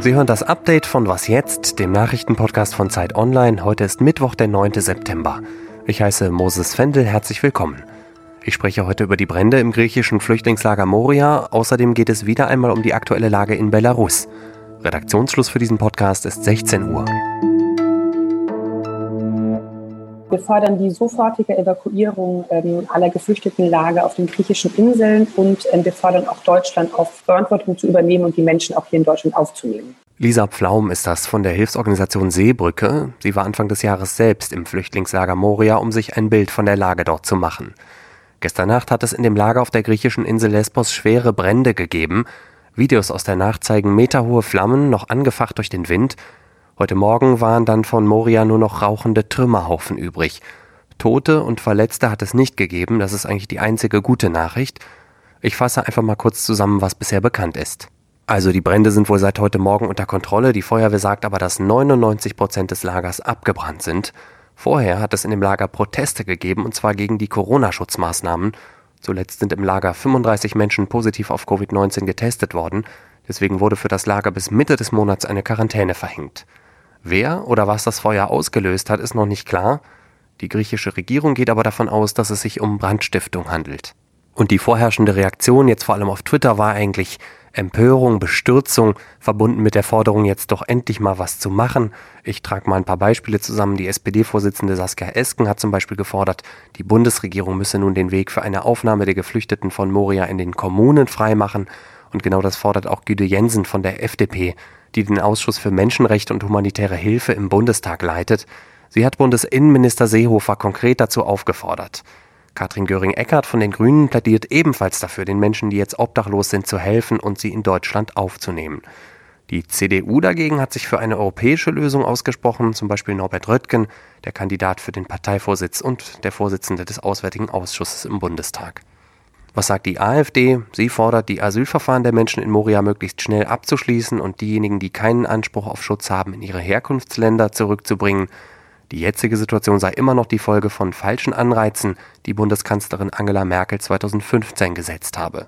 Sie hören das Update von Was jetzt, dem Nachrichtenpodcast von Zeit Online. Heute ist Mittwoch, der 9. September. Ich heiße Moses Fendel, herzlich willkommen. Ich spreche heute über die Brände im griechischen Flüchtlingslager Moria. Außerdem geht es wieder einmal um die aktuelle Lage in Belarus. Redaktionsschluss für diesen Podcast ist 16 Uhr. Wir fordern die sofortige Evakuierung ähm, aller geflüchteten Lager auf den griechischen Inseln und ähm, wir fordern auch Deutschland auf, Verantwortung zu übernehmen und die Menschen auch hier in Deutschland aufzunehmen. Lisa Pflaum ist das von der Hilfsorganisation Seebrücke. Sie war Anfang des Jahres selbst im Flüchtlingslager Moria, um sich ein Bild von der Lage dort zu machen. Gestern Nacht hat es in dem Lager auf der griechischen Insel Lesbos schwere Brände gegeben. Videos aus der Nacht zeigen meterhohe Flammen, noch angefacht durch den Wind. Heute Morgen waren dann von Moria nur noch rauchende Trümmerhaufen übrig. Tote und Verletzte hat es nicht gegeben, das ist eigentlich die einzige gute Nachricht. Ich fasse einfach mal kurz zusammen, was bisher bekannt ist. Also die Brände sind wohl seit heute Morgen unter Kontrolle, die Feuerwehr sagt aber, dass 99 Prozent des Lagers abgebrannt sind. Vorher hat es in dem Lager Proteste gegeben, und zwar gegen die Corona-Schutzmaßnahmen. Zuletzt sind im Lager 35 Menschen positiv auf Covid-19 getestet worden, deswegen wurde für das Lager bis Mitte des Monats eine Quarantäne verhängt. Wer oder was das Feuer ausgelöst hat, ist noch nicht klar. Die griechische Regierung geht aber davon aus, dass es sich um Brandstiftung handelt. Und die vorherrschende Reaktion jetzt vor allem auf Twitter war eigentlich Empörung, Bestürzung, verbunden mit der Forderung, jetzt doch endlich mal was zu machen. Ich trage mal ein paar Beispiele zusammen. Die SPD-Vorsitzende Saskia Esken hat zum Beispiel gefordert, die Bundesregierung müsse nun den Weg für eine Aufnahme der Geflüchteten von Moria in den Kommunen freimachen. Und genau das fordert auch Güde Jensen von der FDP die den Ausschuss für Menschenrechte und humanitäre Hilfe im Bundestag leitet. Sie hat Bundesinnenminister Seehofer konkret dazu aufgefordert. Katrin Göring-Eckardt von den Grünen plädiert ebenfalls dafür, den Menschen, die jetzt obdachlos sind, zu helfen und sie in Deutschland aufzunehmen. Die CDU dagegen hat sich für eine europäische Lösung ausgesprochen, zum Beispiel Norbert Röttgen, der Kandidat für den Parteivorsitz und der Vorsitzende des Auswärtigen Ausschusses im Bundestag. Was sagt die AfD? Sie fordert, die Asylverfahren der Menschen in Moria möglichst schnell abzuschließen und diejenigen, die keinen Anspruch auf Schutz haben, in ihre Herkunftsländer zurückzubringen. Die jetzige Situation sei immer noch die Folge von falschen Anreizen, die Bundeskanzlerin Angela Merkel 2015 gesetzt habe.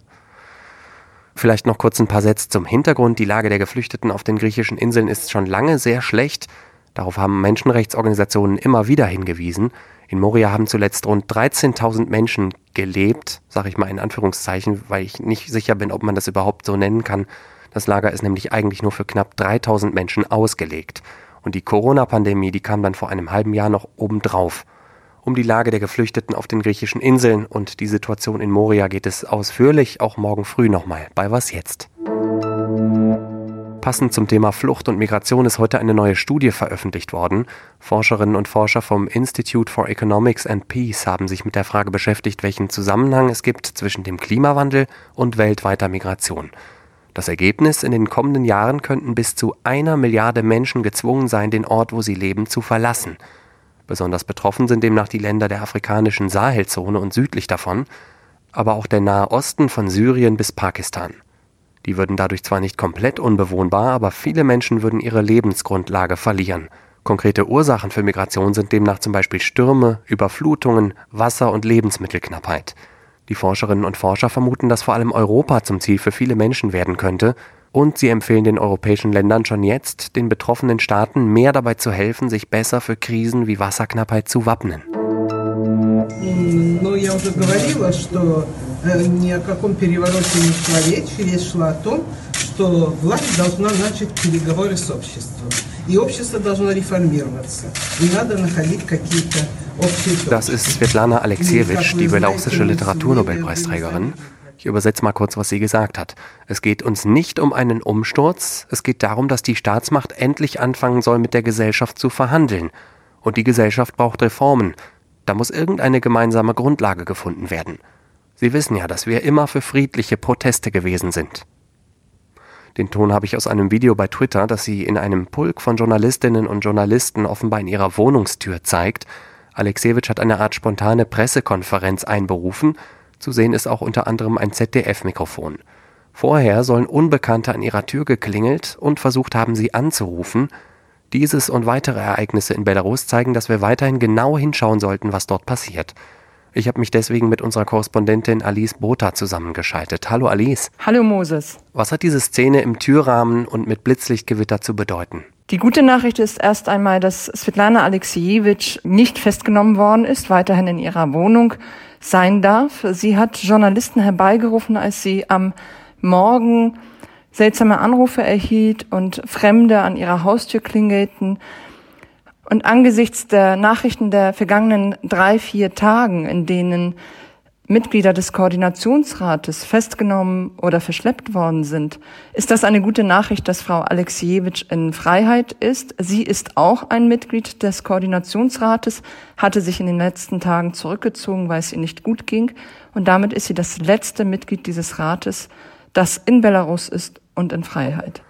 Vielleicht noch kurz ein paar Sätze zum Hintergrund. Die Lage der Geflüchteten auf den griechischen Inseln ist schon lange sehr schlecht. Darauf haben Menschenrechtsorganisationen immer wieder hingewiesen. In Moria haben zuletzt rund 13.000 Menschen gelebt, sage ich mal in Anführungszeichen, weil ich nicht sicher bin, ob man das überhaupt so nennen kann. Das Lager ist nämlich eigentlich nur für knapp 3.000 Menschen ausgelegt. Und die Corona-Pandemie, die kam dann vor einem halben Jahr noch obendrauf. Um die Lage der Geflüchteten auf den griechischen Inseln und die Situation in Moria geht es ausführlich auch morgen früh nochmal bei Was jetzt. Passend zum Thema Flucht und Migration ist heute eine neue Studie veröffentlicht worden. Forscherinnen und Forscher vom Institute for Economics and Peace haben sich mit der Frage beschäftigt, welchen Zusammenhang es gibt zwischen dem Klimawandel und weltweiter Migration. Das Ergebnis, in den kommenden Jahren könnten bis zu einer Milliarde Menschen gezwungen sein, den Ort, wo sie leben, zu verlassen. Besonders betroffen sind demnach die Länder der afrikanischen Sahelzone und südlich davon, aber auch der Nahe Osten von Syrien bis Pakistan. Die würden dadurch zwar nicht komplett unbewohnbar, aber viele Menschen würden ihre Lebensgrundlage verlieren. Konkrete Ursachen für Migration sind demnach zum Beispiel Stürme, Überflutungen, Wasser- und Lebensmittelknappheit. Die Forscherinnen und Forscher vermuten, dass vor allem Europa zum Ziel für viele Menschen werden könnte, und sie empfehlen den europäischen Ländern schon jetzt, den betroffenen Staaten mehr dabei zu helfen, sich besser für Krisen wie Wasserknappheit zu wappnen. No, ja, уже говорила, что э, ни о каком перевороте не шла речь. Речь шла о том, что власть должна начать переговоры с обществом. И общество должно реформироваться. И надо находить какие-то Das ist Svetlana Alexievich, die belarussische Literaturnobelpreisträgerin. Ich übersetze mal kurz, was sie gesagt hat. Es geht uns nicht um einen Umsturz, es geht darum, dass die Staatsmacht endlich anfangen soll, mit der Gesellschaft zu verhandeln. Und die Gesellschaft braucht Reformen, da muss irgendeine gemeinsame Grundlage gefunden werden. Sie wissen ja, dass wir immer für friedliche Proteste gewesen sind. Den Ton habe ich aus einem Video bei Twitter, das sie in einem Pulk von Journalistinnen und Journalisten offenbar in ihrer Wohnungstür zeigt. Alexejewitsch hat eine Art spontane Pressekonferenz einberufen. Zu sehen ist auch unter anderem ein ZDF-Mikrofon. Vorher sollen Unbekannte an ihrer Tür geklingelt und versucht haben, sie anzurufen. Dieses und weitere Ereignisse in Belarus zeigen, dass wir weiterhin genau hinschauen sollten, was dort passiert. Ich habe mich deswegen mit unserer Korrespondentin Alice Botha zusammengeschaltet. Hallo Alice. Hallo Moses. Was hat diese Szene im Türrahmen und mit Blitzlichtgewitter zu bedeuten? Die gute Nachricht ist erst einmal, dass Svetlana Alexiejewitsch nicht festgenommen worden ist, weiterhin in ihrer Wohnung sein darf. Sie hat Journalisten herbeigerufen, als sie am Morgen seltsame Anrufe erhielt und Fremde an ihrer Haustür klingelten. Und angesichts der Nachrichten der vergangenen drei, vier Tagen, in denen Mitglieder des Koordinationsrates festgenommen oder verschleppt worden sind, ist das eine gute Nachricht, dass Frau Alexiejewitsch in Freiheit ist. Sie ist auch ein Mitglied des Koordinationsrates, hatte sich in den letzten Tagen zurückgezogen, weil es ihr nicht gut ging. Und damit ist sie das letzte Mitglied dieses Rates, das in Belarus ist und in Freiheit.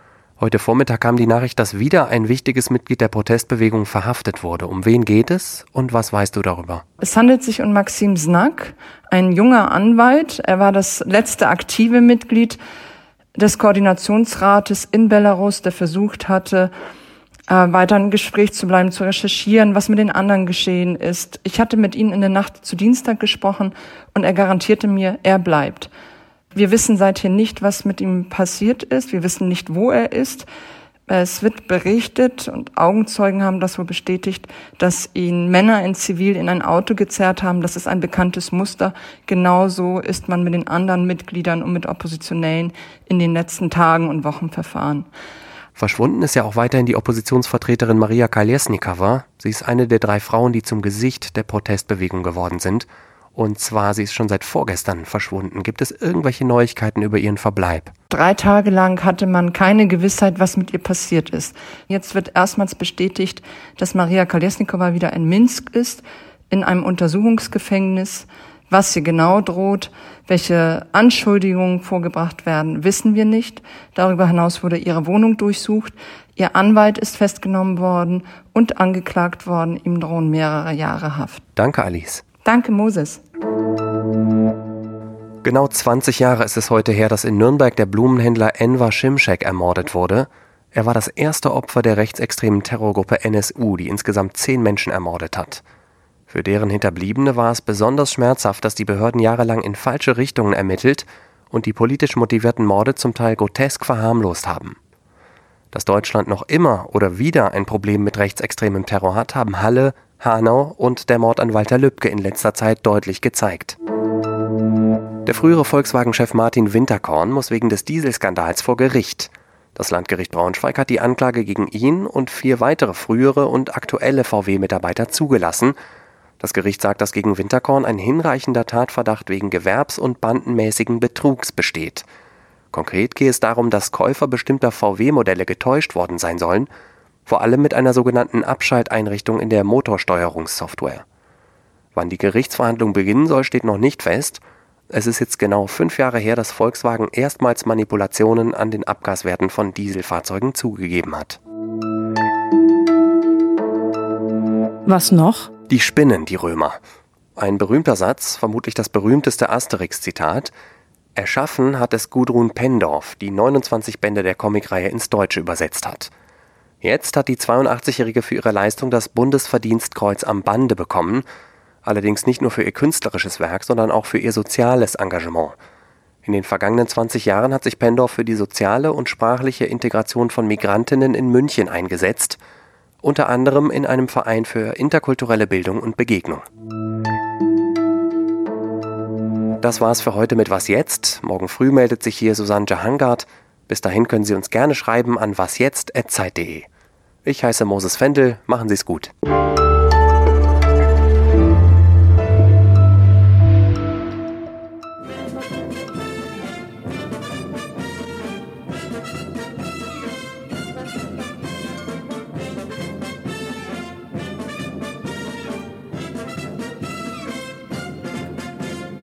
Heute Vormittag kam die Nachricht, dass wieder ein wichtiges Mitglied der Protestbewegung verhaftet wurde. Um wen geht es und was weißt du darüber? Es handelt sich um Maxim Znak, ein junger Anwalt. Er war das letzte aktive Mitglied des Koordinationsrates in Belarus, der versucht hatte, äh, weiter im Gespräch zu bleiben, zu recherchieren, was mit den anderen geschehen ist. Ich hatte mit ihm in der Nacht zu Dienstag gesprochen und er garantierte mir, er bleibt. Wir wissen seither nicht, was mit ihm passiert ist. Wir wissen nicht, wo er ist. Es wird berichtet und Augenzeugen haben das wohl bestätigt, dass ihn Männer in Zivil in ein Auto gezerrt haben. Das ist ein bekanntes Muster. Genauso ist man mit den anderen Mitgliedern und mit Oppositionellen in den letzten Tagen und Wochen verfahren. Verschwunden ist ja auch weiterhin die Oppositionsvertreterin Maria Kalesnikova. Sie ist eine der drei Frauen, die zum Gesicht der Protestbewegung geworden sind. Und zwar, sie ist schon seit vorgestern verschwunden. Gibt es irgendwelche Neuigkeiten über ihren Verbleib? Drei Tage lang hatte man keine Gewissheit, was mit ihr passiert ist. Jetzt wird erstmals bestätigt, dass Maria Kolesnikova wieder in Minsk ist, in einem Untersuchungsgefängnis. Was ihr genau droht, welche Anschuldigungen vorgebracht werden, wissen wir nicht. Darüber hinaus wurde ihre Wohnung durchsucht. Ihr Anwalt ist festgenommen worden und angeklagt worden. Ihm drohen mehrere Jahre Haft. Danke, Alice. Danke, Moses. Genau 20 Jahre ist es heute her, dass in Nürnberg der Blumenhändler Enver Schimschek ermordet wurde. Er war das erste Opfer der rechtsextremen Terrorgruppe NSU, die insgesamt zehn Menschen ermordet hat. Für deren Hinterbliebene war es besonders schmerzhaft, dass die Behörden jahrelang in falsche Richtungen ermittelt und die politisch motivierten Morde zum Teil grotesk verharmlost haben. Dass Deutschland noch immer oder wieder ein Problem mit rechtsextremem Terror hat, haben Halle, Hanau und der Mord an Walter Lübcke in letzter Zeit deutlich gezeigt. Der frühere Volkswagen-Chef Martin Winterkorn muss wegen des Dieselskandals vor Gericht. Das Landgericht Braunschweig hat die Anklage gegen ihn und vier weitere frühere und aktuelle VW-Mitarbeiter zugelassen. Das Gericht sagt, dass gegen Winterkorn ein hinreichender Tatverdacht wegen gewerbs- und bandenmäßigen Betrugs besteht. Konkret gehe es darum, dass Käufer bestimmter VW-Modelle getäuscht worden sein sollen vor allem mit einer sogenannten Abschalteinrichtung in der Motorsteuerungssoftware. Wann die Gerichtsverhandlung beginnen soll, steht noch nicht fest. Es ist jetzt genau fünf Jahre her, dass Volkswagen erstmals Manipulationen an den Abgaswerten von Dieselfahrzeugen zugegeben hat. Was noch? Die spinnen, die Römer. Ein berühmter Satz, vermutlich das berühmteste Asterix-Zitat. Erschaffen hat es Gudrun Pendorf, die 29 Bände der Comicreihe ins Deutsche übersetzt hat. Jetzt hat die 82-Jährige für ihre Leistung das Bundesverdienstkreuz am Bande bekommen, allerdings nicht nur für ihr künstlerisches Werk, sondern auch für ihr soziales Engagement. In den vergangenen 20 Jahren hat sich Pendorf für die soziale und sprachliche Integration von Migrantinnen in München eingesetzt, unter anderem in einem Verein für interkulturelle Bildung und Begegnung. Das war's für heute mit Was jetzt? Morgen früh meldet sich hier Susanne Jahangard. Bis dahin können Sie uns gerne schreiben an wasjetzt.zeit.de. Ich heiße Moses Fendel, machen Sie es gut.